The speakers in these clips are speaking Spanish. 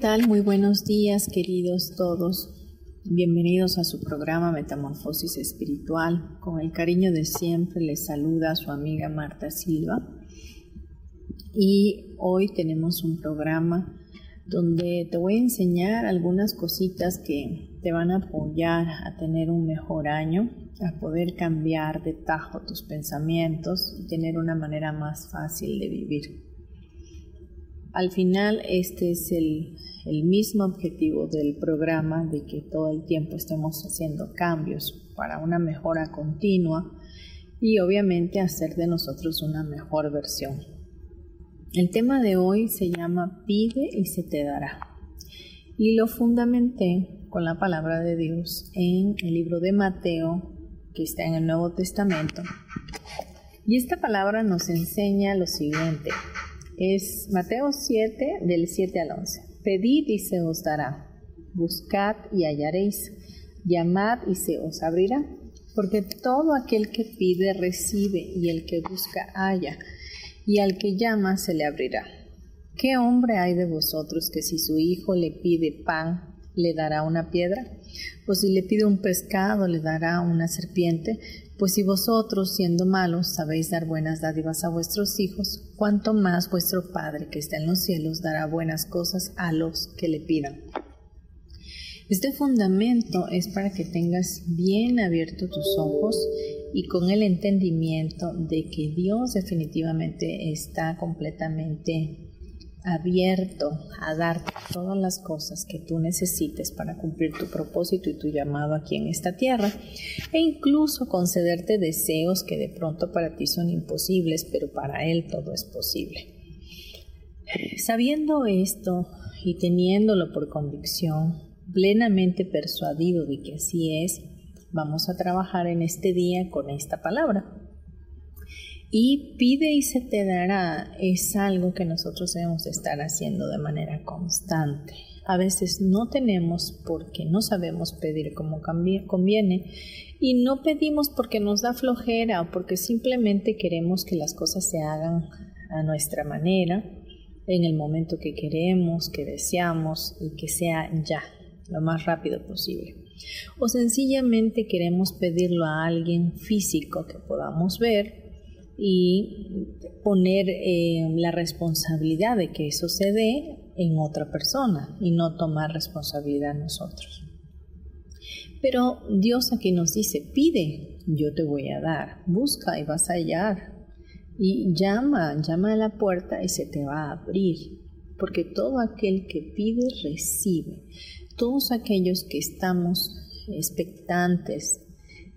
Tal? Muy buenos días, queridos todos. Bienvenidos a su programa Metamorfosis Espiritual. Con el cariño de siempre les saluda su amiga Marta Silva. Y hoy tenemos un programa donde te voy a enseñar algunas cositas que te van a apoyar a tener un mejor año, a poder cambiar de tajo tus pensamientos y tener una manera más fácil de vivir. Al final, este es el, mismo objetivo del programa de que todo el tiempo estemos haciendo cambios para una mejora continua y obviamente hacer de nosotros una mejor versión. El tema de hoy se llama Pide y se te dará. Y lo fundamenté con la palabra de Dios en el libro de Mateo, que está en el Nuevo Testamento. Y esta palabra nos enseña lo siguiente. Es Mateo 7 del 7 al 11. Pedid y se os dará. Buscad y hallaréis. Llamad y se os abrirá. Porque todo aquel que pide recibe y el que busca halla. Y al que llama se le abrirá. ¿Qué hombre hay de vosotros que si su hijo le pide pan, le dará una piedra? O si le pide un pescado, le dará una serpiente? Pues si vosotros, siendo malos, sabéis dar buenas dádivas a vuestros hijos, cuanto más vuestro Padre que está en los cielos dará buenas cosas a los que le pidan. Este fundamento es para que tengas bien abiertos tus ojos y con el entendimiento de que Dios definitivamente está completamente abierto a darte todas las cosas que tú necesites para cumplir tu propósito y tu llamado aquí en esta tierra e incluso concederte deseos que de pronto para ti son imposibles, pero para Él todo es posible. Sabiendo esto y teniéndolo por convicción, plenamente persuadido de que así es, vamos a trabajar en este día con esta palabra. Y pide y se te dará es algo que nosotros debemos estar haciendo de manera constante. A veces no tenemos porque no sabemos pedir como conviene y no pedimos porque nos da flojera o porque simplemente queremos que las cosas se hagan a nuestra manera, en el momento que queremos, que deseamos y que sea ya, lo más rápido posible. O sencillamente queremos pedirlo a alguien físico que podamos ver y poner eh, la responsabilidad de que eso se dé en otra persona y no tomar responsabilidad nosotros. Pero Dios aquí nos dice, pide, yo te voy a dar, busca y vas a hallar, y llama, llama a la puerta y se te va a abrir, porque todo aquel que pide recibe. Todos aquellos que estamos expectantes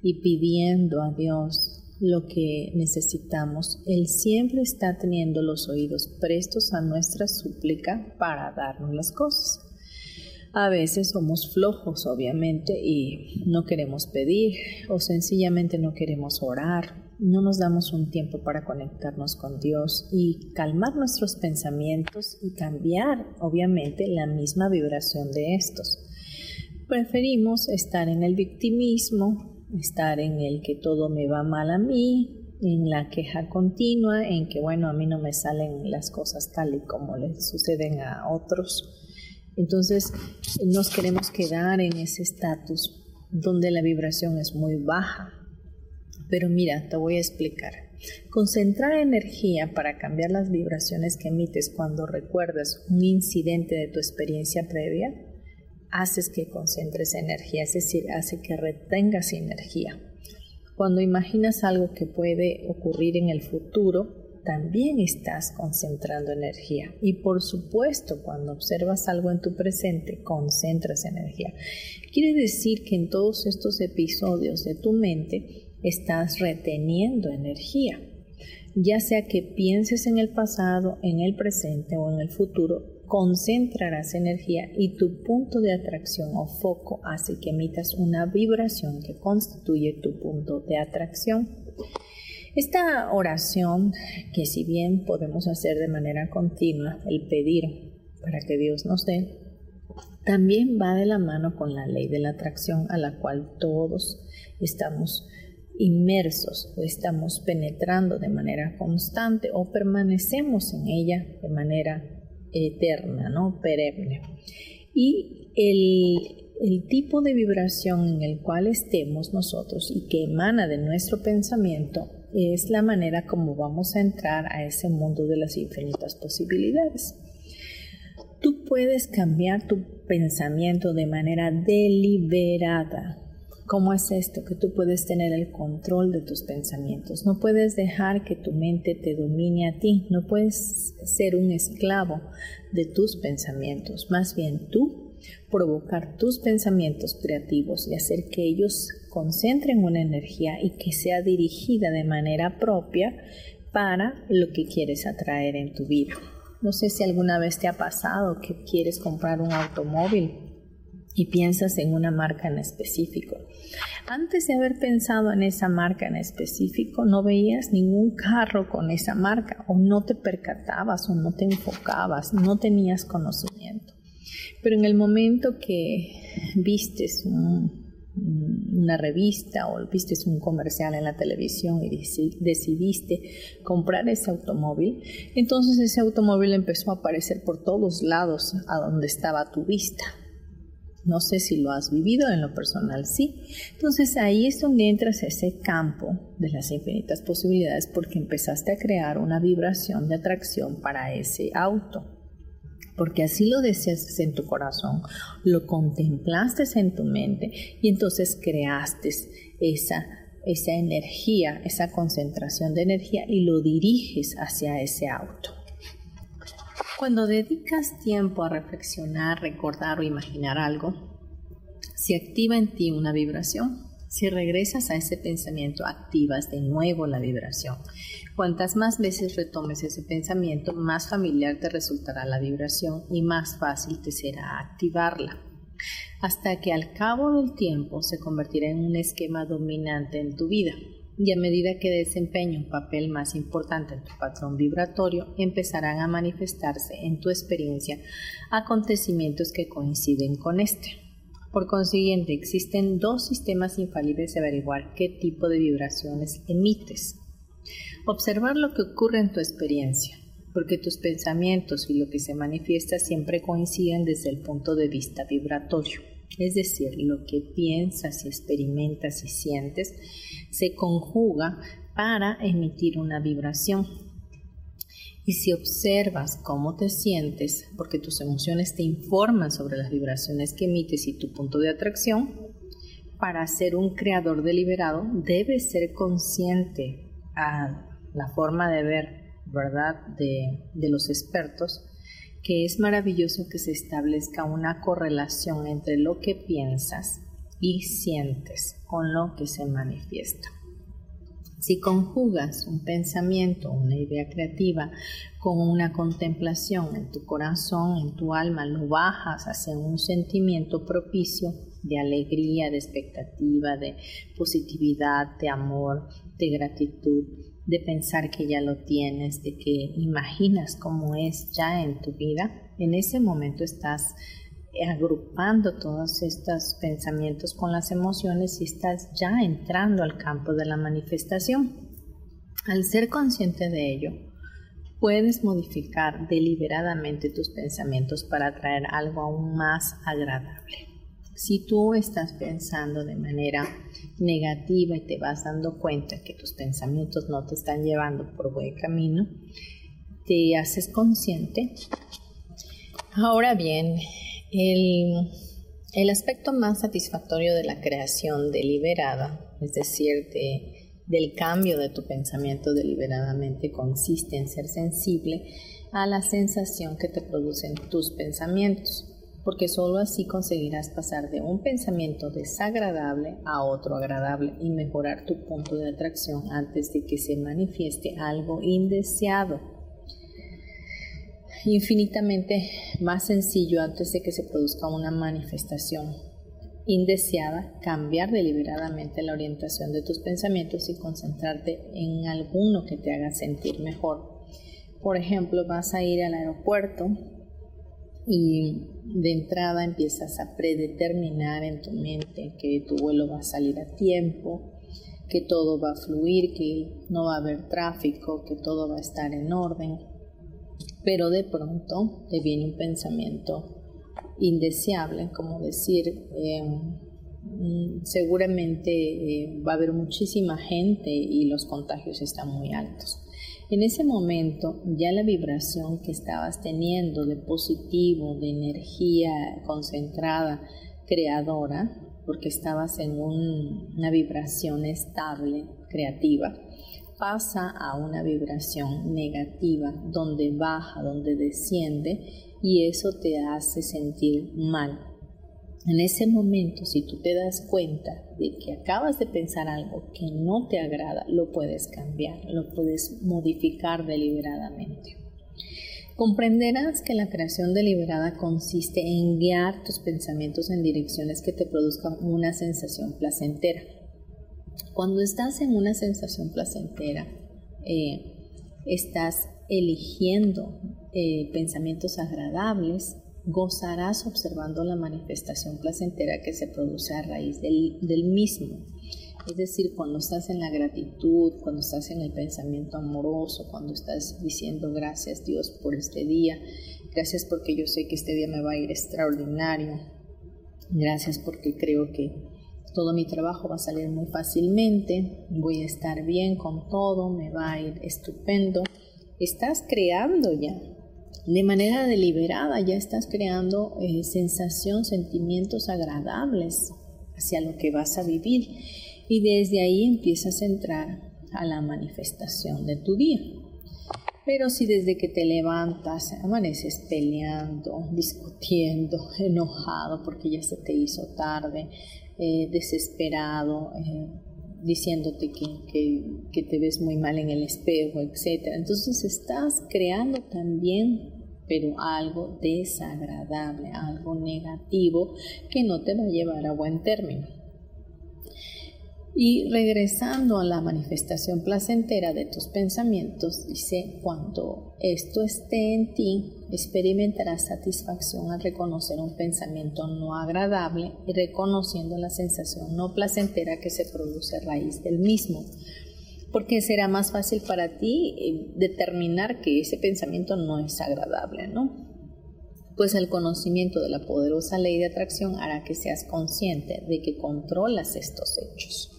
y pidiendo a Dios lo que necesitamos. Él siempre está teniendo los oídos prestos a nuestra súplica para darnos las cosas. A veces somos flojos, obviamente, y no queremos pedir o sencillamente no queremos orar. No nos damos un tiempo para conectarnos con Dios y calmar nuestros pensamientos y cambiar, obviamente, la misma vibración de estos. Preferimos estar en el victimismo, estar en el que todo me va mal a mí, en la queja continua, en que bueno, a mí no me salen las cosas tal y como le suceden a otros. Entonces nos queremos quedar en ese estatus donde la vibración es muy baja. Pero mira, te voy a explicar. Concentrar energía para cambiar las vibraciones que emites cuando recuerdas un incidente de tu experiencia previa haces que concentres energía, es decir, hace que retengas energía. Cuando imaginas algo que puede ocurrir en el futuro, también estás concentrando energía. Y por supuesto, cuando observas algo en tu presente, concentras energía. Quiere decir que en todos estos episodios de tu mente estás reteniendo energía. Ya sea que pienses en el pasado, en el presente o en el futuro, concentrarás energía y tu punto de atracción o foco hace que emitas una vibración que constituye tu punto de atracción. Esta oración, que si bien podemos hacer de manera continua, el pedir para que Dios nos dé, también va de la mano con la ley de la atracción a la cual todos estamos inmersos o estamos penetrando de manera constante o permanecemos en ella de manera eterna, ¿no? Perenne. Y el, el tipo de vibración en el cual estemos nosotros y que emana de nuestro pensamiento es la manera como vamos a entrar a ese mundo de las infinitas posibilidades. Tú puedes cambiar tu pensamiento de manera deliberada. ¿Cómo es esto? Que tú puedes tener el control de tus pensamientos. No puedes dejar que tu mente te domine a ti. No puedes ser un esclavo de tus pensamientos. Más bien tú provocar tus pensamientos creativos y hacer que ellos concentren una energía y que sea dirigida de manera propia para lo que quieres atraer en tu vida. No sé si alguna vez te ha pasado que quieres comprar un automóvil y piensas en una marca en específico. Antes de haber pensado en esa marca en específico, no veías ningún carro con esa marca o no te percatabas o no te enfocabas, no tenías conocimiento. Pero en el momento que vistes un, una revista o viste un comercial en la televisión y decidiste comprar ese automóvil, entonces ese automóvil empezó a aparecer por todos lados a donde estaba tu vista. No sé si lo has vivido, en lo personal sí. Entonces ahí es donde entras a ese campo de las infinitas posibilidades porque empezaste a crear una vibración de atracción para ese auto porque así lo deseas en tu corazón, lo contemplaste en tu mente y entonces creaste esa, esa energía, esa concentración de energía y lo diriges hacia ese auto. Cuando dedicas tiempo a reflexionar, recordar o imaginar algo, se activa en ti una vibración. Si regresas a ese pensamiento, activas de nuevo la vibración. Cuantas más veces retomes ese pensamiento, más familiar te resultará la vibración y más fácil te será activarla, hasta que al cabo del tiempo se convertirá en un esquema dominante en tu vida. Y a medida que desempeñe un papel más importante en tu patrón vibratorio, empezarán a manifestarse en tu experiencia acontecimientos que coinciden con este. Por consiguiente, existen dos sistemas infalibles de averiguar qué tipo de vibraciones emites. Observar lo que ocurre en tu experiencia, porque tus pensamientos y lo que se manifiesta siempre coinciden desde el punto de vista vibratorio. Es decir, lo que piensas y experimentas y sientes se conjuga para emitir una vibración. Y si observas cómo te sientes, porque tus emociones te informan sobre las vibraciones que emites y tu punto de atracción, para ser un creador deliberado debes ser consciente a la forma de ver, ¿verdad?, de, de los expertos, que es maravilloso que se establezca una correlación entre lo que piensas y sientes con lo que se manifiesta. Si conjugas un pensamiento, una idea creativa con una contemplación en tu corazón, en tu alma, lo bajas hacia un sentimiento propicio de alegría, de expectativa, de positividad, de amor, de gratitud, de pensar que ya lo tienes, de que imaginas cómo es ya en tu vida, en ese momento estás agrupando todos estos pensamientos con las emociones y estás ya entrando al campo de la manifestación. Al ser consciente de ello, puedes modificar deliberadamente tus pensamientos para atraer algo aún más agradable. Si tú estás pensando de manera negativa y te vas dando cuenta que tus pensamientos no te están llevando por buen camino, te haces consciente. Ahora bien, el, El aspecto más satisfactorio de la creación deliberada, es decir, del cambio de tu pensamiento deliberadamente, consiste en ser sensible a la sensación que te producen tus pensamientos, porque sólo así conseguirás pasar de un pensamiento desagradable a otro agradable y mejorar tu punto de atracción antes de que se manifieste algo indeseado infinitamente más sencillo antes de que se produzca una manifestación indeseada, cambiar deliberadamente la orientación de tus pensamientos y concentrarte en alguno que te haga sentir mejor. Por ejemplo, vas a ir al aeropuerto y de entrada empiezas a predeterminar en tu mente que tu vuelo va a salir a tiempo, que todo va a fluir, que no va a haber tráfico, que todo va a estar en orden pero de pronto te viene un pensamiento indeseable, como decir, em, mm, seguramente eh, va a haber muchísima gente y los contagios están muy altos. En ese momento ya la vibración que estabas teniendo de positivo, de energía concentrada, creadora, porque estabas en una vibración estable, creativa, pasa a una vibración negativa, donde baja, donde desciende y eso te hace sentir mal. En ese momento, si tú te das cuenta de que acabas de pensar algo que no te agrada, lo puedes cambiar, lo puedes modificar deliberadamente. Comprenderás que la creación deliberada consiste en guiar tus pensamientos en direcciones que te produzcan una sensación placentera. Cuando estás en una sensación placentera, eh, estás eligiendo eh, pensamientos agradables, gozarás observando la manifestación placentera que se produce a raíz del, del, mismo. Es decir, cuando estás en la gratitud, cuando estás en el pensamiento amoroso, cuando estás diciendo gracias Dios por este día, gracias porque yo sé que este día me va a ir extraordinario, gracias porque creo que todo mi trabajo va a salir muy fácilmente, voy a estar bien con todo, me va a ir estupendo. Estás creando ya, de manera deliberada, ya estás creando eh, sensación, sentimientos agradables hacia lo que vas a vivir y desde ahí empiezas a entrar a la manifestación de tu día. Pero si desde que te levantas amaneces peleando, discutiendo, enojado porque ya se te hizo tarde, eh, desesperado, eh, diciéndote que, que, te ves muy mal en el espejo, etc. Entonces estás creando también, pero algo desagradable, algo negativo que no te va a llevar a buen término. Y regresando a la manifestación placentera de tus pensamientos, dice, cuando esto esté en ti, experimentarás satisfacción al reconocer un pensamiento no agradable y reconociendo la sensación no placentera que se produce a raíz del mismo. Porque será más fácil para ti eh, determinar que ese pensamiento no es agradable, ¿no? Pues el conocimiento de la poderosa ley de atracción hará que seas consciente de que controlas estos hechos.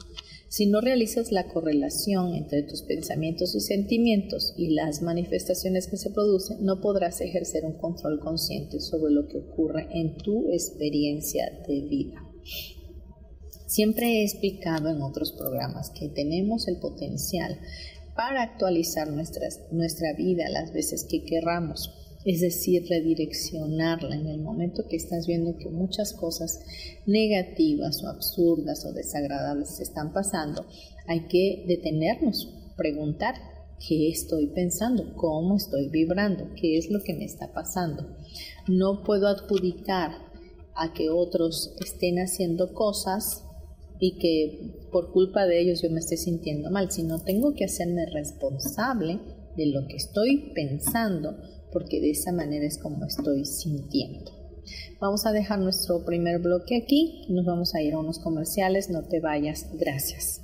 Si no realizas la correlación entre tus pensamientos y sentimientos y las manifestaciones que se producen, no podrás ejercer un control consciente sobre lo que ocurre en tu experiencia de vida. Siempre he explicado en otros programas que tenemos el potencial para actualizar nuestra vida las veces que querramos es decir, redireccionarla en el momento que estás viendo que muchas cosas negativas o absurdas o desagradables se están pasando, hay que detenernos, preguntar qué estoy pensando, cómo estoy vibrando, qué es lo que me está pasando. No puedo adjudicar a que otros estén haciendo cosas y que por culpa de ellos yo me esté sintiendo mal, sino tengo que hacerme responsable de lo que estoy pensando porque de esa manera es como estoy sintiendo. Vamos a dejar nuestro primer bloque aquí, nos vamos a ir a unos comerciales, no te vayas, gracias.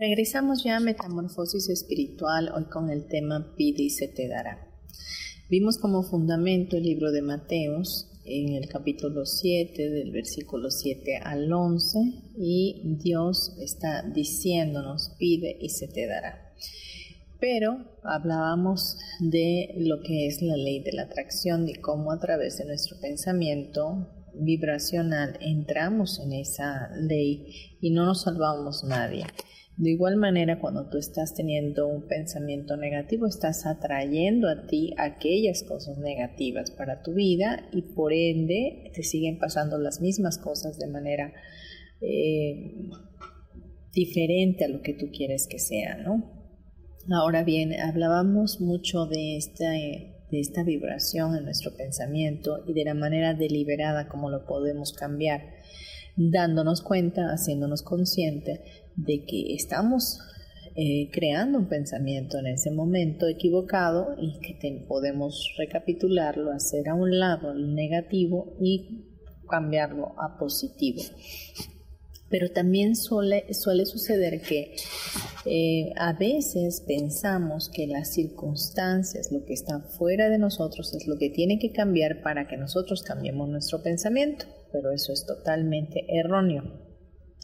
Regresamos ya a Metamorfosis Espiritual, hoy con el tema Pide y se te dará. Vimos como fundamento el libro de Mateos en el capítulo 7, del versículo 7 al 11, y Dios está diciéndonos, pide y se te dará. Pero hablábamos de lo que es la ley de la atracción, y cómo a través de nuestro pensamiento vibracional entramos en esa ley y no nos salvamos nadie. De igual manera, cuando tú estás teniendo un pensamiento negativo, estás atrayendo a ti aquellas cosas negativas para tu vida y por ende te siguen pasando las mismas cosas de manera eh, diferente a lo que tú quieres que sea, ¿no? Ahora bien, hablábamos mucho de esta, de esta vibración en nuestro pensamiento y de la manera deliberada como lo podemos cambiar, dándonos cuenta, haciéndonos consciente de que estamos eh, creando un pensamiento en ese momento equivocado y que podemos recapitularlo, hacer a un lado el negativo y cambiarlo a positivo. Pero también suele, suceder que eh, a veces pensamos que las circunstancias, lo que está fuera de nosotros, es lo que tiene que cambiar para que nosotros cambiemos nuestro pensamiento, pero eso es totalmente erróneo.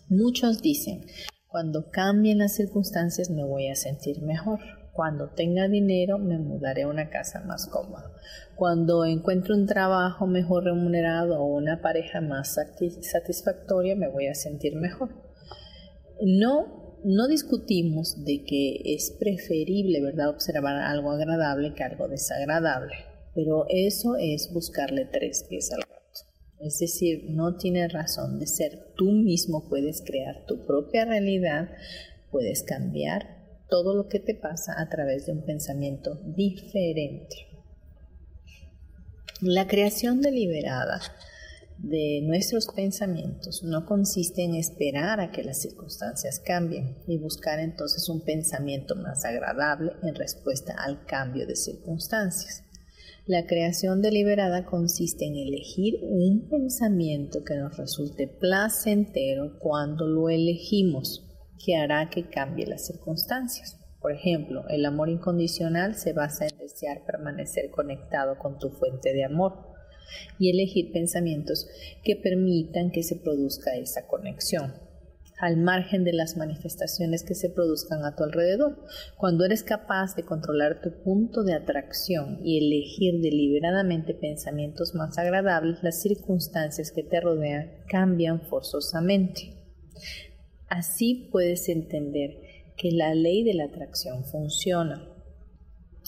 Muchos dicen, cuando cambien las circunstancias me voy a sentir mejor. Cuando tenga dinero me mudaré a una casa más cómoda. Cuando encuentre un trabajo mejor remunerado o una pareja más satisfactoria me voy a sentir mejor. No, no discutimos de que es preferible, ¿verdad?, observar algo agradable que algo desagradable. Pero eso es buscarle tres pies al es decir, no tiene razón de ser. Tú mismo puedes crear tu propia realidad, puedes cambiar todo lo que te pasa a través de un pensamiento diferente. La creación deliberada de nuestros pensamientos no consiste en esperar a que las circunstancias cambien y buscar entonces un pensamiento más agradable en respuesta al cambio de circunstancias. La creación deliberada consiste en elegir un pensamiento que nos resulte placentero cuando lo elegimos, que hará que cambie las circunstancias. Por ejemplo, el amor incondicional se basa en desear permanecer conectado con tu fuente de amor y elegir pensamientos que permitan que se produzca esa conexión al margen de las manifestaciones que se produzcan a tu alrededor. Cuando eres capaz de controlar tu punto de atracción y elegir deliberadamente pensamientos más agradables, las circunstancias que te rodean cambian forzosamente. Así puedes entender que la ley de la atracción funciona.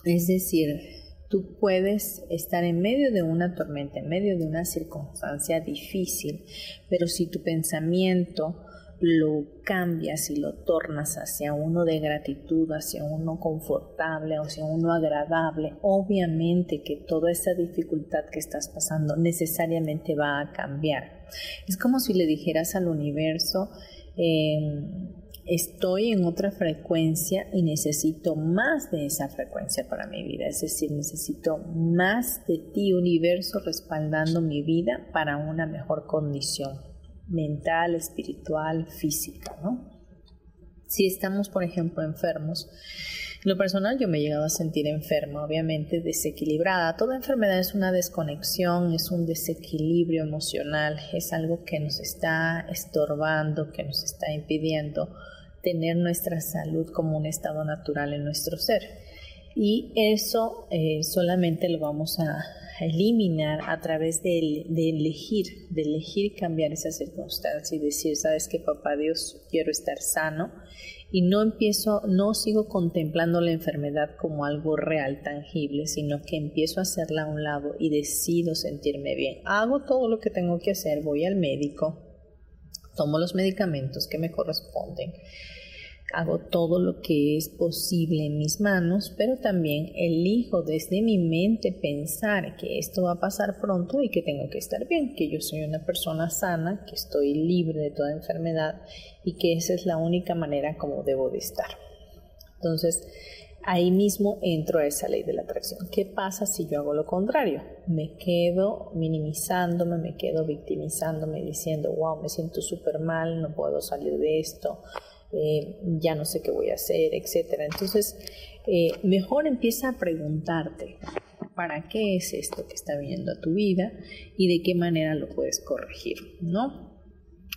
Es decir, tú puedes estar en medio de una tormenta, en medio de una circunstancia difícil, pero si tu pensamiento lo cambias y lo tornas hacia uno de gratitud, hacia uno confortable, hacia uno agradable, obviamente que toda esa dificultad que estás pasando necesariamente va a cambiar. Es como si le dijeras al universo, em, estoy en otra frecuencia y necesito más de esa frecuencia para mi vida. Es decir, necesito más de ti, universo, respaldando mi vida para una mejor condición mental, espiritual, física, ¿no? Si estamos, por ejemplo, enfermos, En lo personal yo me he llegado a sentir enferma, obviamente desequilibrada. Toda enfermedad es una desconexión, es un desequilibrio emocional, es algo que nos está estorbando, que nos está impidiendo tener nuestra salud como un estado natural en nuestro ser. Y eso eh, solamente lo vamos a eliminar a través de, elegir, de elegir cambiar esa circunstancia y decir, sabes que papá Dios, quiero estar sano y no empiezo, no sigo contemplando la enfermedad como algo real, tangible, sino que empiezo a hacerla a un lado y decido sentirme bien. Hago todo lo que tengo que hacer, voy al médico, tomo los medicamentos que me corresponden hago todo lo que es posible en mis manos, pero también elijo desde mi mente pensar que esto va a pasar pronto y que tengo que estar bien, que yo soy una persona sana, que estoy libre de toda enfermedad y que esa es la única manera como debo de estar. Entonces, ahí mismo entro a esa ley de la atracción. ¿Qué pasa si yo hago lo contrario? Me quedo minimizándome, me quedo victimizándome, diciendo, wow, me siento súper mal, no puedo salir de esto, eh, ya no sé qué voy a hacer, etcétera. Entonces, eh, mejor empieza a preguntarte para qué es esto que está viniendo a tu vida y de qué manera lo puedes corregir, ¿no?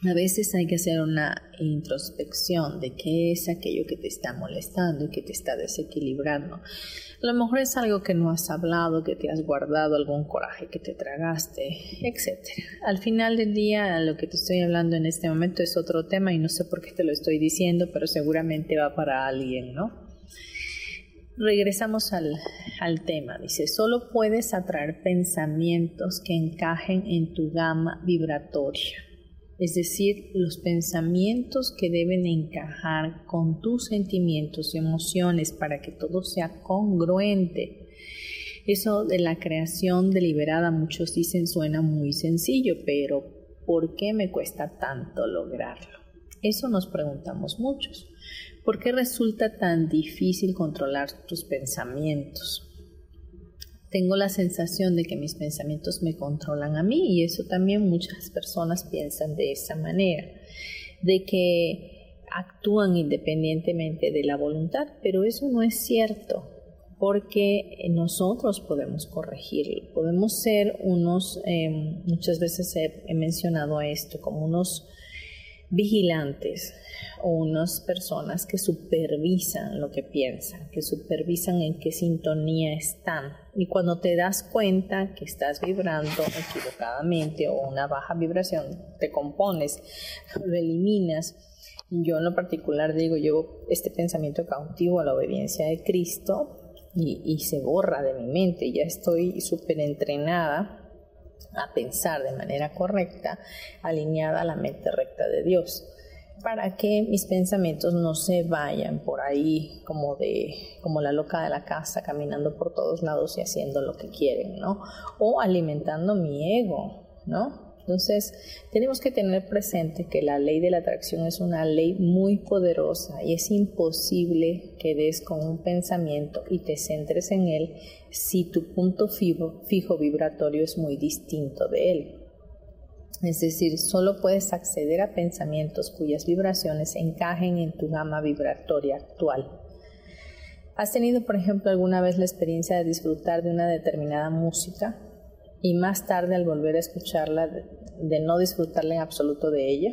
A veces hay que hacer una introspección de qué es aquello que te está molestando y que te está desequilibrando. A lo mejor es algo que no has hablado, que te has guardado, algún coraje que te tragaste, etc. Al final del día, lo que te estoy hablando en este momento es otro tema y no sé por qué te lo estoy diciendo, pero seguramente va para alguien, ¿no? Regresamos al, al tema. Dice, solo puedes atraer pensamientos que encajen en tu gama vibratoria es decir, los pensamientos que deben encajar con tus sentimientos y emociones para que todo sea congruente. Eso de la creación deliberada, muchos dicen suena muy sencillo, pero ¿por qué me cuesta tanto lograrlo? Eso nos preguntamos muchos. ¿Por qué resulta tan difícil controlar tus pensamientos? Tengo la sensación de que mis pensamientos me controlan a mí y eso también muchas personas piensan de esa manera, de que actúan independientemente de la voluntad, pero eso no es cierto porque nosotros podemos corregirlo, podemos ser unos, em, muchas veces he, mencionado esto, como unos vigilantes o unas personas que supervisan lo que piensan, que supervisan en qué sintonía están. Y cuando te das cuenta que estás vibrando equivocadamente o una baja vibración, te compones, lo eliminas. Yo en lo particular digo, llevo este pensamiento cautivo a la obediencia de Cristo y, se borra de mi mente. Ya estoy súper entrenada a pensar de manera correcta, alineada a la mente recta de Dios, para que mis pensamientos no se vayan por ahí como de como la loca de la casa caminando por todos lados y haciendo lo que quieren, ¿no? O alimentando mi ego, ¿no? Entonces, tenemos que tener presente que la ley de la atracción es una ley muy poderosa y es imposible que des con un pensamiento y te centres en él si tu punto fijo, fijo vibratorio es muy distinto de él. Es decir, solo puedes acceder a pensamientos cuyas vibraciones encajen en tu gama vibratoria actual. ¿Has tenido, por ejemplo, alguna vez la experiencia de disfrutar de una determinada música y más tarde al volver a escucharla de no disfrutarla en absoluto de ella.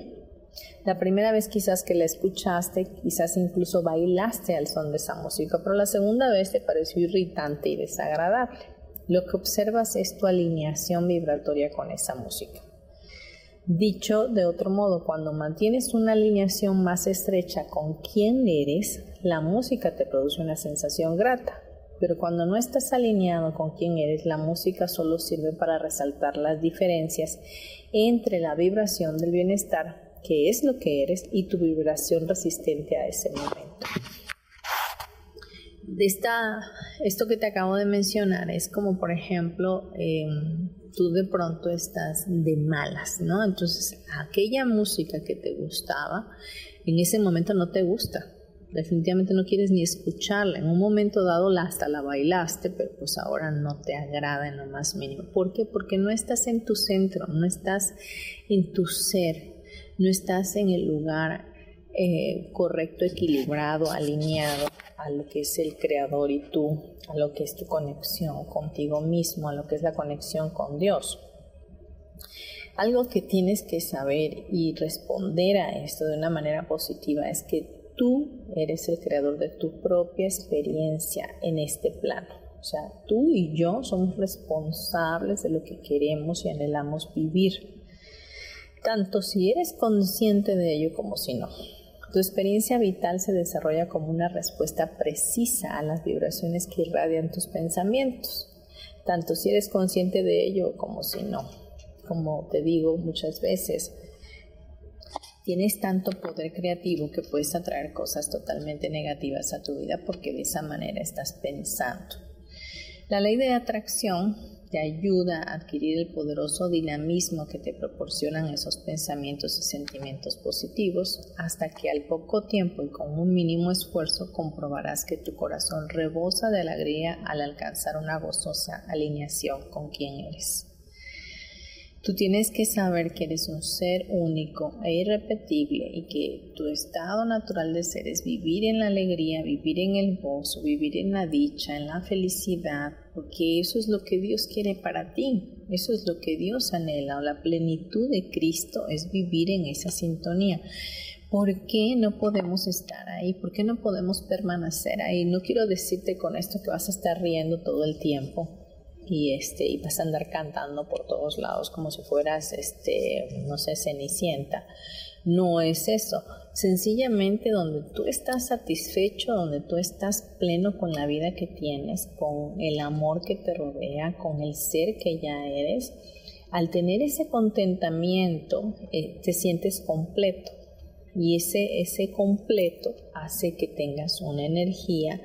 La primera vez quizás que la escuchaste, quizás incluso bailaste al son de esa música, pero la segunda vez te pareció irritante y desagradable. Lo que observas es tu alineación vibratoria con esa música. Dicho de otro modo, cuando mantienes una alineación más estrecha con quién eres, la música te produce una sensación grata. Pero cuando no estás alineado con quién eres, la música solo sirve para resaltar las diferencias entre la vibración del bienestar, que es lo que eres, y tu vibración resistente a ese momento. De esta, esto que te acabo de mencionar es como, por ejemplo, em, tú de pronto estás de malas, ¿no? Entonces, aquella música que te gustaba, en ese momento no te gusta, definitivamente no quieres ni escucharla. En un momento dado la hasta la bailaste, pero pues ahora no te agrada en lo más mínimo. ¿Por qué? Porque no estás en tu centro, no estás en tu ser, no estás en el lugar eh, correcto, equilibrado, alineado a lo que es el creador y tú, a lo que es tu conexión contigo mismo, a lo que es la conexión con Dios. Algo que tienes que saber y responder a esto de una manera positiva es que tú eres el creador de tu propia experiencia en este plano. O sea, tú y yo somos responsables de lo que queremos y anhelamos vivir, tanto si eres consciente de ello como si no. Tu experiencia vital se desarrolla como una respuesta precisa a las vibraciones que irradian tus pensamientos, tanto si eres consciente de ello como si no como te digo muchas veces, tienes tanto poder creativo que puedes atraer cosas totalmente negativas a tu vida porque de esa manera estás pensando. La ley de atracción te ayuda a adquirir el poderoso dinamismo que te proporcionan esos pensamientos y sentimientos positivos hasta que al poco tiempo y con un mínimo esfuerzo comprobarás que tu corazón rebosa de alegría al alcanzar una gozosa alineación con quien eres. Tú tienes que saber que eres un ser único e irrepetible y que tu estado natural de ser es vivir en la alegría, vivir en el gozo, vivir en la dicha, en la felicidad, porque eso es lo que Dios quiere para ti, eso es lo que Dios anhela, o la plenitud de Cristo es vivir en esa sintonía. ¿Por qué no podemos estar ahí? ¿Por qué no podemos permanecer ahí? No quiero decirte con esto que vas a estar riendo todo el tiempo y este y vas a andar cantando por todos lados como si fueras este no sé cenicienta. No es eso. Sencillamente donde tú estás satisfecho donde tú estás pleno con la vida que tienes con el amor que te rodea con el ser que ya eres al tener ese contentamiento eh, te sientes completo. Y ese, ese completo hace que tengas una energía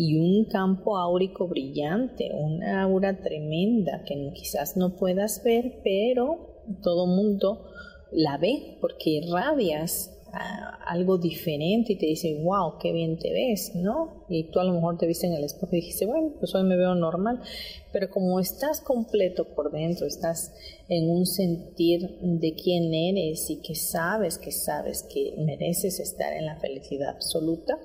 y un campo áurico brillante, una aura tremenda que quizás no puedas ver, pero todo mundo la ve porque irradias algo diferente y te dice, wow, qué bien te ves, ¿no? Y tú a lo mejor te viste en el espejo y dijiste, bueno, pues hoy me veo normal, pero como estás completo por dentro, estás en un sentir de quién eres y que sabes, que sabes que mereces estar en la felicidad absoluta,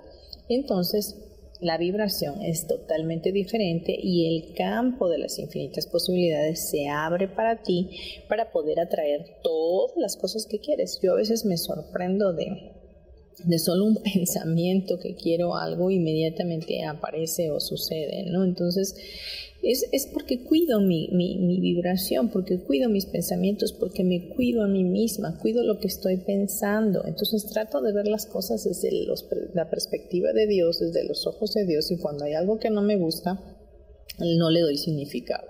entonces la vibración es totalmente diferente y el campo de las infinitas posibilidades se abre para ti para poder atraer todas las cosas que quieres. Yo a veces me sorprendo de, de solo un pensamiento que quiero algo inmediatamente aparece o sucede, ¿no? Entonces es, porque cuido mi, vibración, porque cuido mis pensamientos, porque me cuido a mí misma, cuido lo que estoy pensando. Entonces trato de ver las cosas desde la perspectiva de Dios, desde los ojos de Dios, y cuando hay algo que no me gusta, no le doy significado.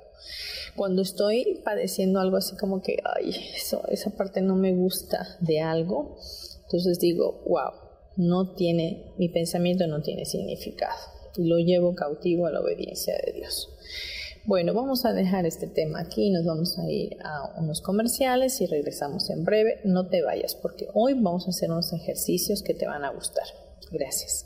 Cuando estoy padeciendo algo así como que, ay, eso, esa parte no me gusta de algo, entonces digo, wow, no tiene, mi pensamiento no tiene significado. Lo llevo cautivo a la obediencia de Dios. Bueno, vamos a dejar este tema aquí, nos vamos a ir a unos comerciales y regresamos en breve. No te vayas porque hoy vamos a hacer unos ejercicios que te van a gustar. Gracias.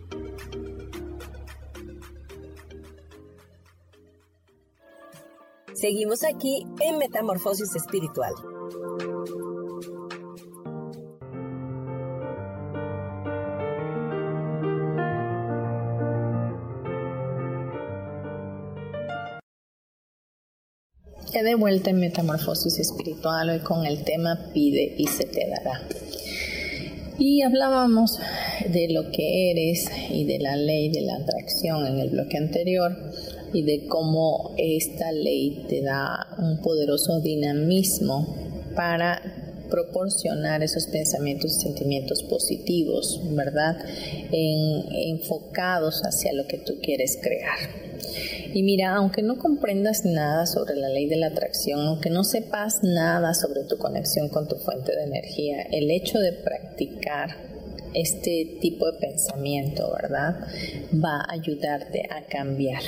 Seguimos aquí en Metamorfosis Espiritual. Ya de vuelta en Metamorfosis Espiritual hoy con el tema Pide y se te dará. Y hablábamos de lo que eres y de la ley de la atracción en el bloque anterior y de cómo esta ley te da un poderoso dinamismo para proporcionar esos pensamientos y sentimientos positivos, ¿verdad? enfocados hacia lo que tú quieres crear. Y mira, aunque no comprendas nada sobre la ley de la atracción, aunque no sepas nada sobre tu conexión con tu fuente de energía, el hecho de practicar este tipo de pensamiento, ¿verdad? Va a ayudarte a cambiar,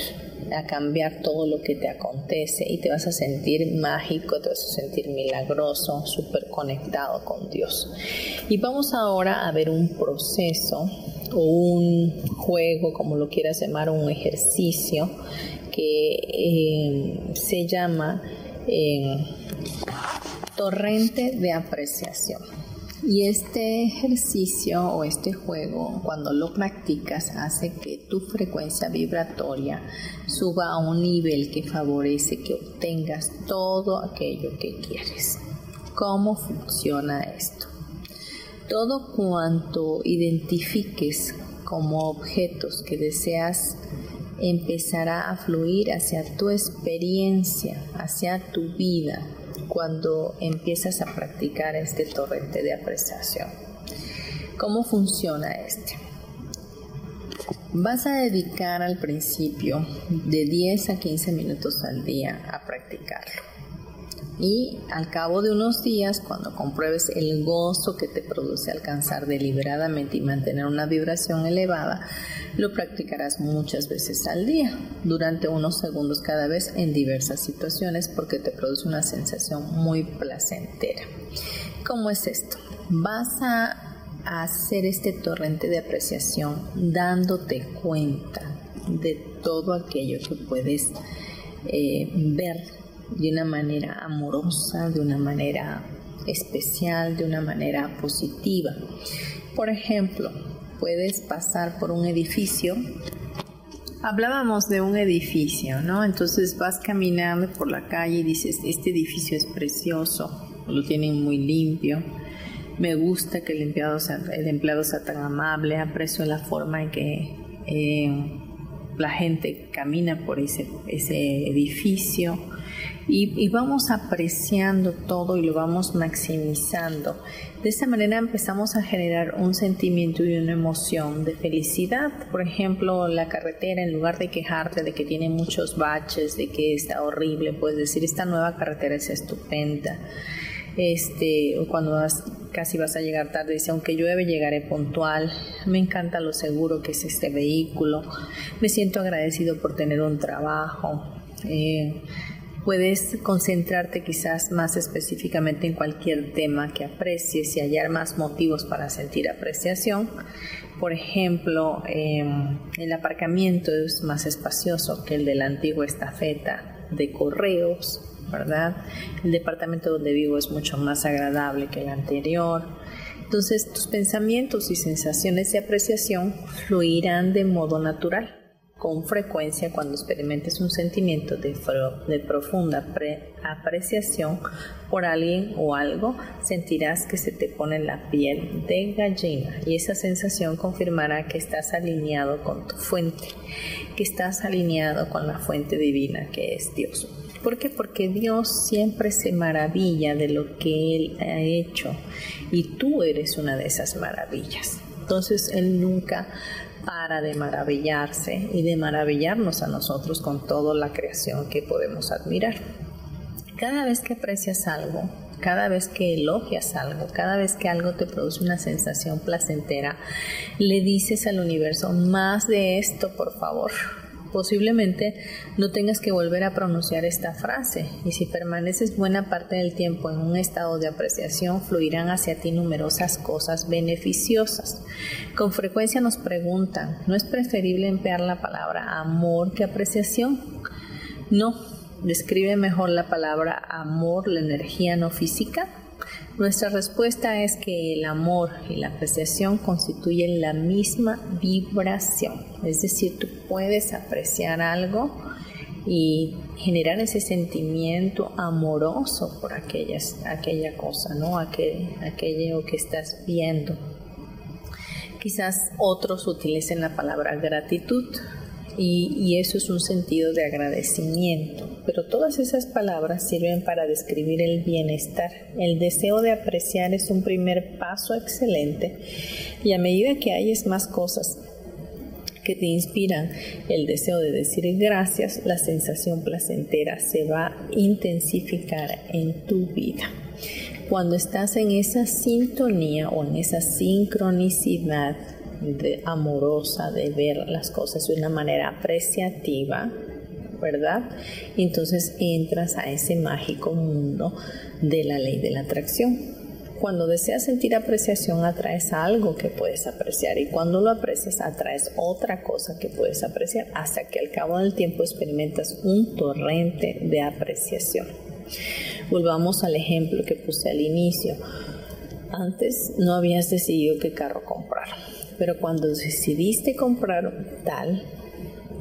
a cambiar todo lo que te acontece y te vas a sentir mágico, te vas a sentir milagroso, súper conectado con Dios. Y vamos ahora a ver un proceso o un juego, como lo quieras llamar, un ejercicio que eh, se llama eh, torrente de apreciación. Y este ejercicio o este juego, cuando lo practicas, hace que tu frecuencia vibratoria suba a un nivel que favorece que obtengas todo aquello que quieres. ¿Cómo funciona esto? Todo cuanto identifiques como objetos que deseas empezará a fluir hacia tu experiencia, hacia tu vida, cuando empiezas a practicar este torrente de apreciación. ¿Cómo funciona este? Vas a dedicar al principio de 10 a 15 minutos al día a practicarlo y al cabo de unos días, cuando compruebes el gozo que te produce alcanzar deliberadamente y mantener una vibración elevada, lo practicarás muchas veces al día, durante unos segundos cada vez en diversas situaciones porque te produce una sensación muy placentera. ¿Cómo es esto? Vas a hacer este torrente de apreciación dándote cuenta de todo aquello que puedes eh, ver de una manera amorosa, de una manera especial, de una manera positiva. Por ejemplo, puedes pasar por un edificio. Hablábamos de un edificio, ¿no? Entonces vas caminando por la calle y dices, este edificio es precioso, lo tienen muy limpio. Me gusta que el empleado sea, tan amable, aprecio la forma en que eh, la gente camina por ese edificio y, vamos apreciando todo y lo vamos maximizando. De esa manera empezamos a generar un sentimiento y una emoción de felicidad. Por ejemplo, la carretera, en lugar de quejarte de que tiene muchos baches, de que está horrible, puedes decir, esta nueva carretera es estupenda. Este, o cuando casi vas a llegar tarde, dice, aunque llueve llegaré puntual, me encanta lo seguro que es este vehículo, me siento agradecido por tener un trabajo. Eh, puedes concentrarte quizás más específicamente en cualquier tema que aprecies y hallar más motivos para sentir apreciación. Por ejemplo, em, el aparcamiento es más espacioso que el de la antigua estafeta de correos, ¿verdad? El departamento donde vivo es mucho más agradable que el anterior. Entonces tus pensamientos y sensaciones de apreciación fluirán de modo natural con frecuencia cuando experimentes un sentimiento de, de profunda apreciación por alguien o algo, sentirás que se te pone la piel de gallina y esa sensación confirmará que estás alineado con tu fuente, que estás alineado con la fuente divina que es Dios. ¿Por qué? Porque Dios siempre se maravilla de lo que Él ha hecho y tú eres una de esas maravillas. Entonces Él nunca para de maravillarse y de maravillarnos a nosotros con toda la creación que podemos admirar. Cada vez que aprecias algo, cada vez que elogias algo, cada vez que algo te produce una sensación placentera, le dices al universo, más de esto, por favor. Posiblemente no tengas que volver a pronunciar esta frase y si permaneces buena parte del tiempo en un estado de apreciación, fluirán hacia ti numerosas cosas beneficiosas. Con frecuencia nos preguntan, ¿no es preferible emplear la palabra amor que apreciación? No, describe mejor la palabra amor, la energía no física? Nuestra respuesta es que el amor y la apreciación constituyen la misma vibración, es decir, tú puedes apreciar algo y generar ese sentimiento amoroso por aquellas, aquella cosa, ¿no? Aquel, aquello que estás viendo. Quizás otros utilicen la palabra gratitud, y, eso es un sentido de agradecimiento. Pero todas esas palabras sirven para describir el bienestar. El deseo de apreciar es un primer paso excelente y a medida que hayes más cosas que te inspiran el deseo de decir gracias, la sensación placentera se va a intensificar en tu vida. Cuando estás en esa sintonía o en esa sincronicidad de amorosa, de ver las cosas de una manera apreciativa, ¿verdad? Entonces entras a ese mágico mundo de la ley de la atracción. Cuando deseas sentir apreciación, atraes algo que puedes apreciar y cuando lo aprecias, atraes otra cosa que puedes apreciar hasta que al cabo del tiempo experimentas un torrente de apreciación. Volvamos al ejemplo que puse al inicio. Antes no habías decidido qué carro comprar pero cuando decidiste comprar tal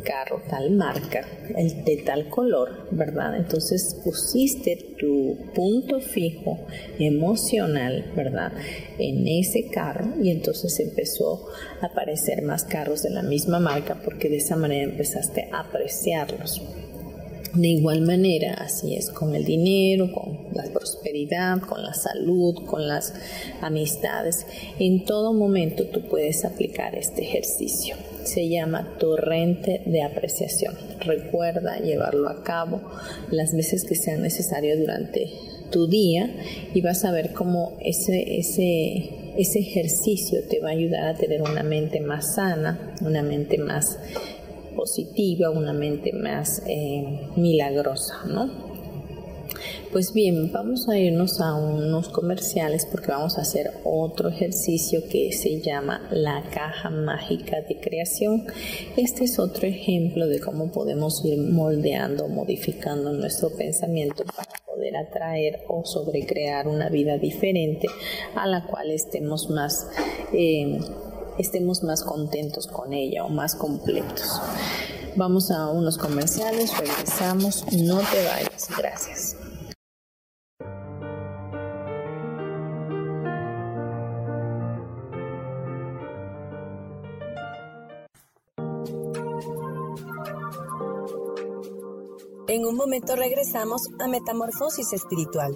carro, tal marca, el de tal color, ¿verdad? Entonces pusiste tu punto fijo emocional, ¿verdad? En ese carro y entonces empezó a aparecer más carros de la misma marca porque de esa manera empezaste a apreciarlos. De igual manera, así es con el dinero, con la prosperidad, con la salud, con las amistades. En todo momento tú puedes aplicar este ejercicio. Se llama torrente de apreciación. Recuerda llevarlo a cabo las veces que sean necesarias durante tu día y vas a ver cómo ese, ese, ese ejercicio te va a ayudar a tener una mente más sana, una mente más positiva, una mente más eh, milagrosa, ¿no? Pues bien, vamos a irnos a unos comerciales porque vamos a hacer otro ejercicio que se llama la caja mágica de creación. Este es otro ejemplo de cómo podemos ir moldeando, modificando nuestro pensamiento para poder atraer o sobrecrear una vida diferente a la cual estemos más eh, estemos más contentos con ella o más completos. Vamos a unos comerciales, regresamos, no te vayas, gracias. En un momento regresamos a Metamorfosis Espiritual.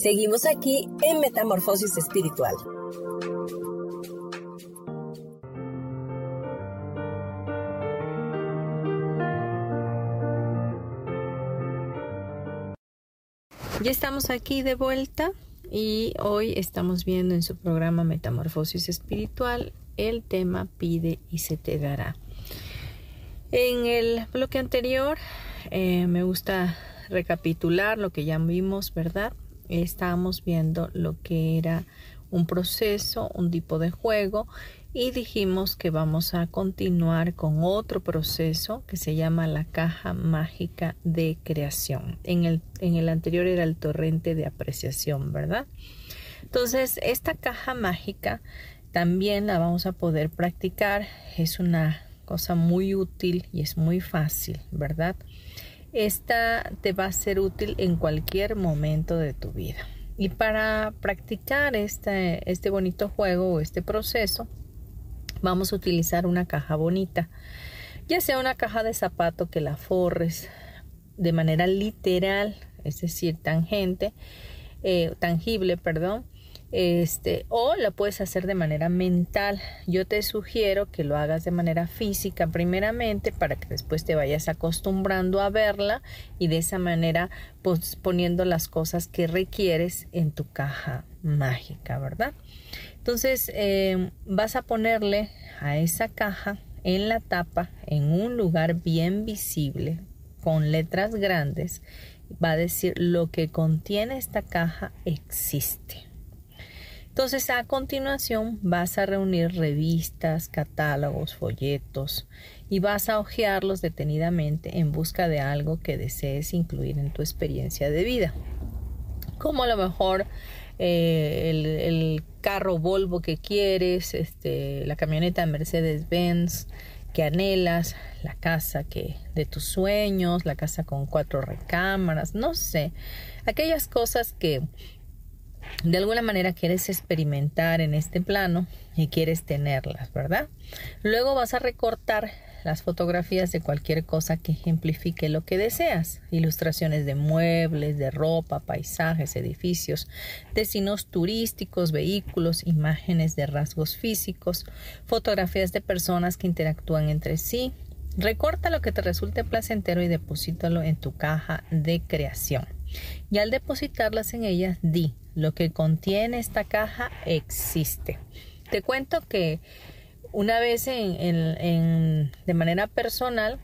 Seguimos aquí en Metamorfosis Espiritual. Ya estamos aquí de vuelta y hoy estamos viendo en su programa Metamorfosis Espiritual el tema Pide y se te dará. En el bloque anterior eh, me gusta recapitular lo que ya vimos, ¿verdad? Estábamos viendo lo que era un proceso, un tipo de juego y dijimos que vamos a continuar con otro proceso que se llama la caja mágica de creación. En el, en el anterior era el torrente de apreciación, ¿verdad? Entonces, esta caja mágica también la vamos a poder practicar. Es una cosa muy útil y es muy fácil, ¿verdad? Esta te va a ser útil en cualquier momento de tu vida. Y para practicar este, este bonito juego o este proceso, vamos a utilizar una caja bonita, ya sea una caja de zapato que la forres de manera literal, es decir, tangente, eh, tangible, perdón, este, o la puedes hacer de manera mental. Yo te sugiero que lo hagas de manera física primeramente para que después te vayas acostumbrando a verla y de esa manera pues, poniendo las cosas que requieres en tu caja mágica, ¿verdad? Entonces eh, vas a ponerle a esa caja en la tapa, en un lugar bien visible, con letras grandes, va a decir lo que contiene esta caja existe. Entonces a continuación vas a reunir revistas, catálogos, folletos y vas a hojearlos detenidamente en busca de algo que desees incluir en tu experiencia de vida. Como a lo mejor eh, el, carro Volvo que quieres, este, la camioneta Mercedes-Benz que anhelas, la casa que de tus sueños, la casa con cuatro recámaras, no sé, aquellas cosas que de alguna manera quieres experimentar en este plano y quieres tenerlas, ¿verdad? Luego vas a recortar las fotografías de cualquier cosa que ejemplifique lo que deseas. Ilustraciones de muebles, de ropa, paisajes, edificios, destinos turísticos, vehículos, imágenes de rasgos físicos, fotografías de personas que interactúan entre sí. Recorta lo que te resulte placentero y deposítalo en tu caja de creación. Y al depositarlas en ella, di, lo que contiene esta caja existe. Te cuento que una vez en, de manera personal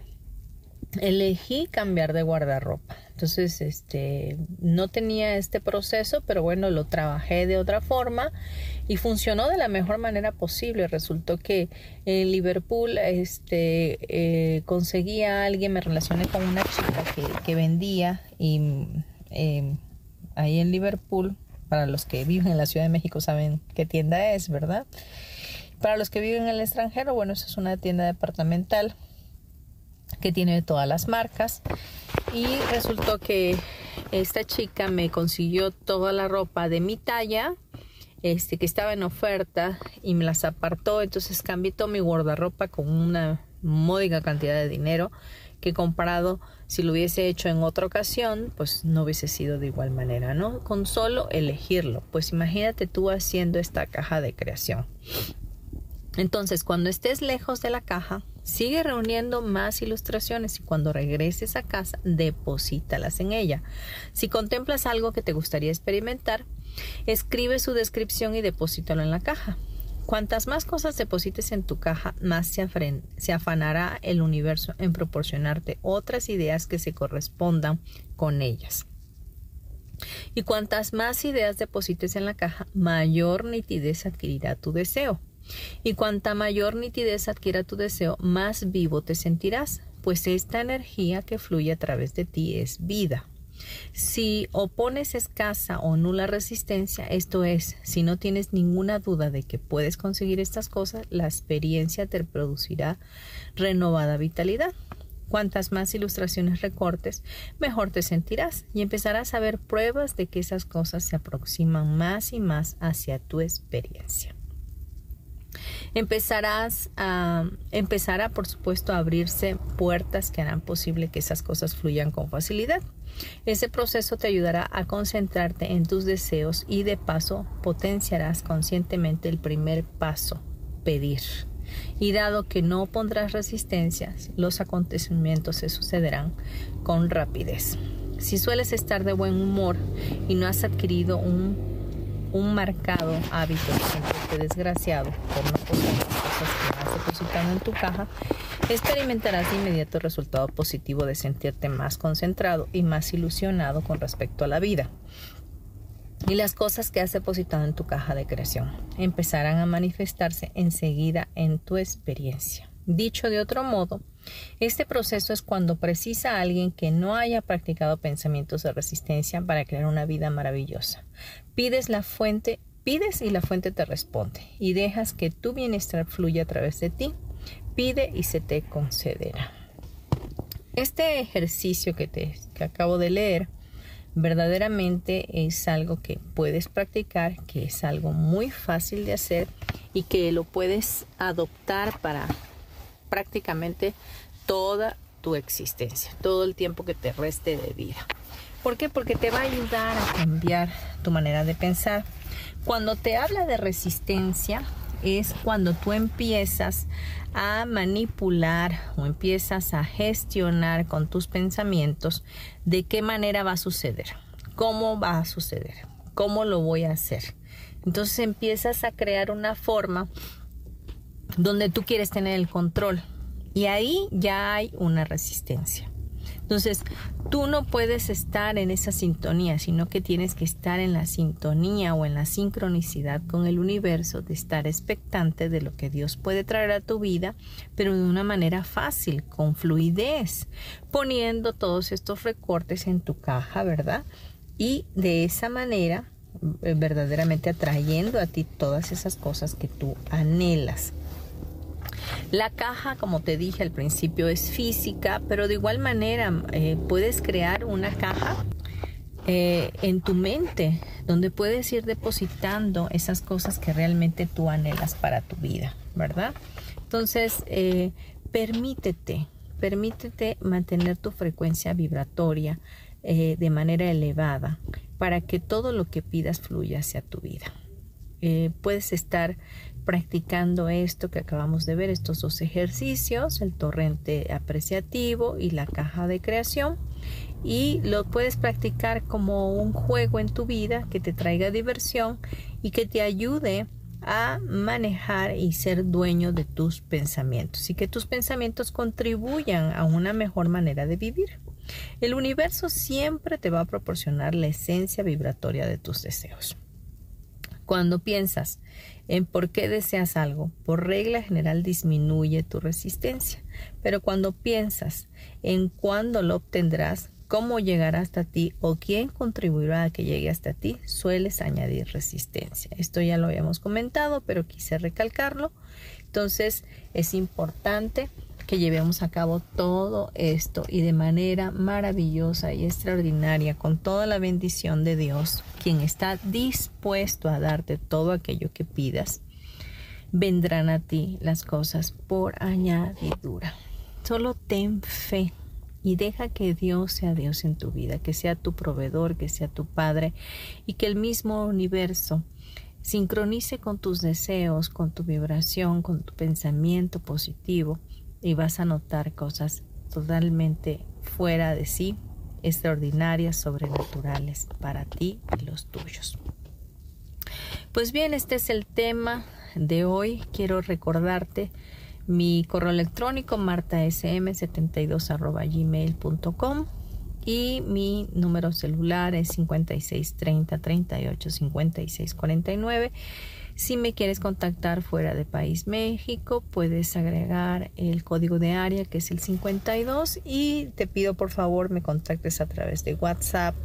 elegí cambiar de guardarropa. Entonces, este, no tenía este proceso, pero bueno, lo trabajé de otra forma y funcionó de la mejor manera posible. Resultó que en Liverpool, este, eh, conseguí a alguien, me relacioné con una chica que, vendía y eh, ahí en Liverpool, para los que viven en la Ciudad de México saben qué tienda es, ¿verdad? Para los que viven en el extranjero, bueno, es una tienda departamental que tiene todas las marcas. Y resultó que esta chica me consiguió toda la ropa de mi talla este que estaba en oferta y me las apartó. Entonces cambié todo mi guardarropa con una módica cantidad de dinero que comparado si lo hubiese hecho en otra ocasión pues no hubiese sido de igual manera no con solo elegirlo pues imagínate tú haciendo esta caja de creación entonces, cuando estés lejos de la caja, sigue reuniendo más ilustraciones y cuando regreses a casa, deposítalas en ella. Si contemplas algo que te gustaría experimentar, escribe su descripción y deposítalo en la caja. Cuantas más cosas deposites en tu caja, más se, afanará el universo en proporcionarte otras ideas que se correspondan con ellas. Y cuantas más ideas deposites en la caja, mayor nitidez adquirirá tu deseo. Y cuanta mayor nitidez adquiera tu deseo, más vivo te sentirás, pues esta energía que fluye a través de ti es vida. Si opones escasa o nula resistencia, esto es, si no tienes ninguna duda de que puedes conseguir estas cosas, la experiencia te producirá renovada vitalidad. Cuantas más ilustraciones recortes, mejor te sentirás y empezarás a ver pruebas de que esas cosas se aproximan más y más hacia tu experiencia. Empezarás a, empezará, por supuesto, a abrirse puertas que harán posible que esas cosas fluyan con facilidad. Ese proceso te ayudará a concentrarte en tus deseos y de paso potenciarás conscientemente el primer paso, pedir. Y dado que no pondrás resistencias, los acontecimientos se sucederán con rapidez. Si sueles estar de buen humor y no has adquirido un, un marcado hábito sentirte desgraciado por no poner las cosas que has depositado en tu caja, experimentarás de inmediato el resultado positivo de sentirte más concentrado y más ilusionado con respecto a la vida. Y las cosas que has depositado en tu caja de creación empezarán a manifestarse enseguida en tu experiencia. Dicho de otro modo, este proceso es cuando precisa alguien que no haya practicado pensamientos de resistencia para crear una vida maravillosa. Pides la fuente, pides y la fuente te responde y dejas que tu bienestar fluya a través de ti pide y se te concederá. Este ejercicio que, te, que acabo de leer verdaderamente es algo que puedes practicar, que es algo muy fácil de hacer y que lo puedes adoptar para prácticamente toda tu existencia, todo el tiempo que te reste de vida. ¿Por qué? Porque te va a ayudar a cambiar tu manera de pensar. Cuando te habla de resistencia, es cuando tú empiezas a manipular o empiezas a gestionar con tus pensamientos de qué manera va a suceder, cómo va a suceder, cómo lo voy a hacer. Entonces empiezas a crear una forma donde tú quieres tener el control y ahí ya hay una resistencia. Entonces, tú no puedes estar en esa sintonía, sino que tienes que estar en la sintonía o en la sincronicidad con el universo, de estar expectante de lo que Dios puede traer a tu vida, pero de una manera fácil, con fluidez, poniendo todos estos recortes en tu caja, ¿verdad? Y de esa manera eh, verdaderamente atrayendo a ti todas esas cosas que tú anhelas. La caja, como te dije al principio, es física, pero de igual manera eh, puedes crear una caja eh, en tu mente donde puedes ir depositando esas cosas que realmente tú anhelas para tu vida, ¿verdad? Entonces, eh, permítete, permítete mantener tu frecuencia vibratoria de manera elevada para que todo lo que pidas fluya hacia tu vida. puedes estar practicando esto que acabamos de ver, estos dos ejercicios, el torrente apreciativo y la caja de creación. Y lo puedes practicar como un juego en tu vida que te traiga diversión y que te ayude a manejar y ser dueño de tus pensamientos y que tus pensamientos contribuyan a una mejor manera de vivir. El universo siempre te va a proporcionar la esencia vibratoria de tus deseos. Cuando piensas en por qué deseas algo, por regla general disminuye tu resistencia. Pero cuando piensas en cuándo lo obtendrás, cómo llegará hasta ti o quién contribuirá a que llegue hasta ti, sueles añadir resistencia. Esto ya lo habíamos comentado, pero quise recalcarlo. Entonces es importante que llevemos a cabo todo esto y de manera maravillosa y extraordinaria con toda la bendición de Dios, quien está dispuesto a darte todo aquello que pidas, vendrán a ti las cosas por añadidura. Solo ten fe y deja que Dios sea Dios en tu vida, que sea tu proveedor, que sea tu Padre y que el mismo universo sincronice con tus deseos, con tu vibración, con tu pensamiento positivo y vas a notar cosas totalmente fuera de sí, extraordinarias, sobrenaturales para ti y los tuyos. Pues bien, este es el tema de hoy. Quiero recordarte mi correo electrónico martasm72 y mi número celular es 5630 38 56 49 si me quieres contactar fuera de país México, puedes agregar el código de área que es el 52 y te pido por favor me contactes a través de WhatsApp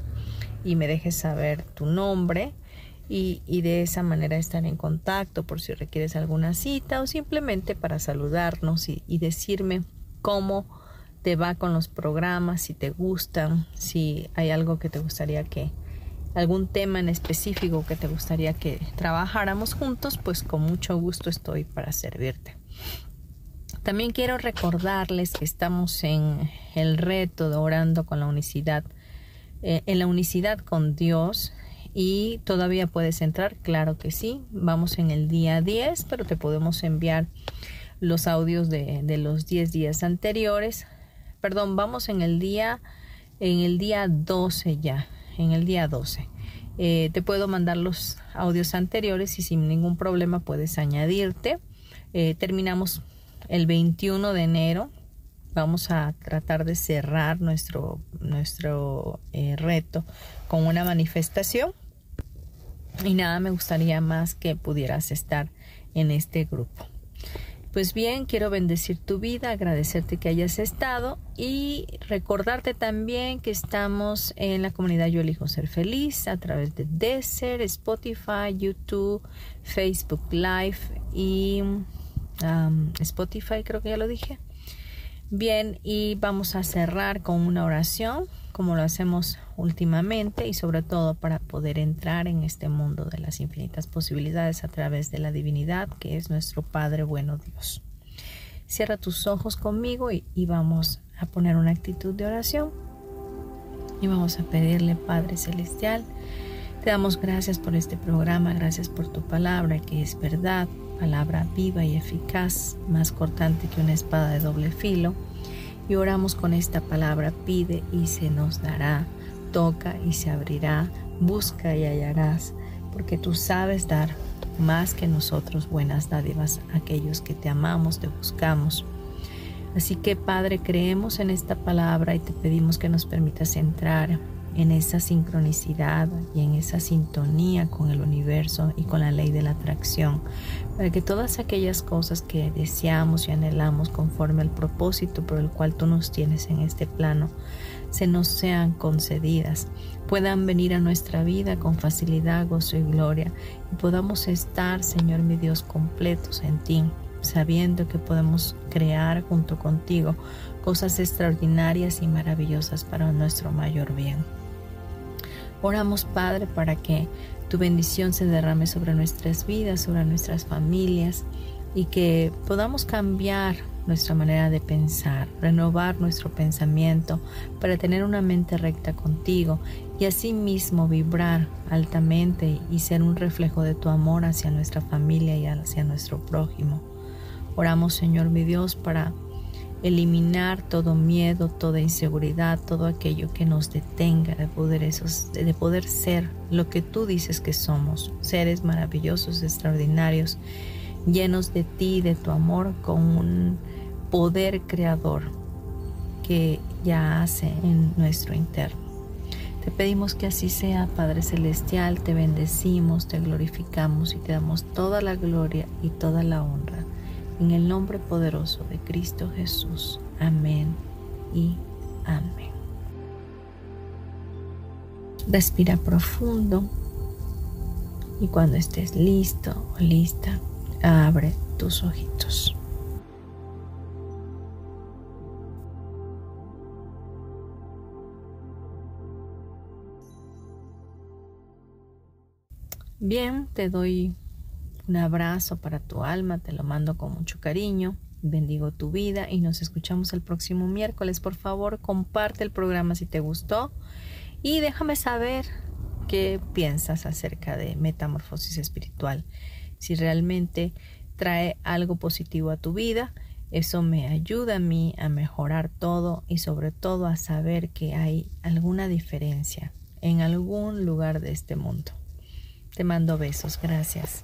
y me dejes saber tu nombre y, de esa manera estar en contacto por si requieres alguna cita o simplemente para saludarnos y, decirme cómo te va con los programas, si te gustan, si hay algo que te gustaría que, algún tema en específico que te gustaría que trabajáramos juntos, pues con mucho gusto estoy para servirte. También quiero recordarles que estamos en el reto de orando con la unicidad, eh, en la unicidad con Dios y todavía puedes entrar, claro que sí. Vamos en el día 10, pero te podemos enviar los audios de, de los 10 días anteriores perdón, vamos en el día, en el día 12 ya, en el día 12. Eh, te puedo mandar los audios anteriores y sin ningún problema puedes añadirte. Eh, terminamos el 21 de enero. Vamos a tratar de cerrar nuestro, nuestro eh, reto con una manifestación. Y nada, me gustaría más que pudieras estar en este grupo. Pues bien, quiero bendecir tu vida, agradecerte que hayas estado y recordarte también que estamos en la comunidad Yo elijo ser feliz a través de Desert, Spotify, YouTube, Facebook Live y Spotify, creo que ya lo dije. Bien, y vamos a cerrar con una oración como lo hacemos últimamente y sobre todo para poder entrar en este mundo de las infinitas posibilidades a través de la divinidad que es nuestro Padre bueno Dios. Cierra tus ojos conmigo y, vamos a poner una actitud de oración y vamos a pedirle Padre Celestial, te damos gracias por este programa, gracias por tu palabra que es verdad, palabra viva y eficaz, más cortante que una espada de doble filo y oramos con esta palabra, pide y se nos dará, toca y se abrirá, busca y hallarás, porque tú sabes dar más que nosotros buenas dádivas a aquellos que te amamos, te buscamos. Así que Padre, creemos en esta palabra y te pedimos que nos permitas entrar en esa sincronicidad y en esa sintonía con el universo y con la ley de la atracción, para que todas aquellas cosas que deseamos y anhelamos conforme al propósito por el cual tú nos tienes en este plano, se nos sean concedidas, puedan venir a nuestra vida con facilidad, gozo y gloria, y podamos estar, Señor mi Dios, completos en ti, sabiendo que podemos crear junto contigo cosas extraordinarias y maravillosas para nuestro mayor bien. Oramos, Padre, para que tu bendición se derrame sobre nuestras vidas, sobre nuestras familias y que podamos cambiar nuestra manera de pensar, renovar nuestro pensamiento para tener una mente recta contigo y asimismo vibrar altamente y ser un reflejo de tu amor hacia nuestra familia y hacia nuestro prójimo. Oramos, Señor mi Dios, para eliminar todo miedo, toda inseguridad, todo aquello que nos detenga de poder, esos, de poder ser lo que tú dices que somos, seres maravillosos, extraordinarios, llenos de ti, de tu amor, con un poder creador que ya hace en nuestro interno. Te pedimos que así sea, Padre Celestial, te bendecimos, te glorificamos y te damos toda la gloria y toda la honra en el nombre poderoso de Cristo Jesús. Amén y amén. Respira profundo y cuando estés listo o lista, abre tus ojitos. Bien, te doy un abrazo para tu alma, te lo mando con mucho cariño. Bendigo tu vida y nos escuchamos el próximo miércoles. Por favor, comparte el programa si te gustó y déjame saber qué piensas acerca de metamorfosis espiritual. Si realmente trae algo positivo a tu vida, eso me ayuda a mí a mejorar todo y sobre todo a saber que hay alguna diferencia en algún lugar de este mundo. Te mando besos, gracias.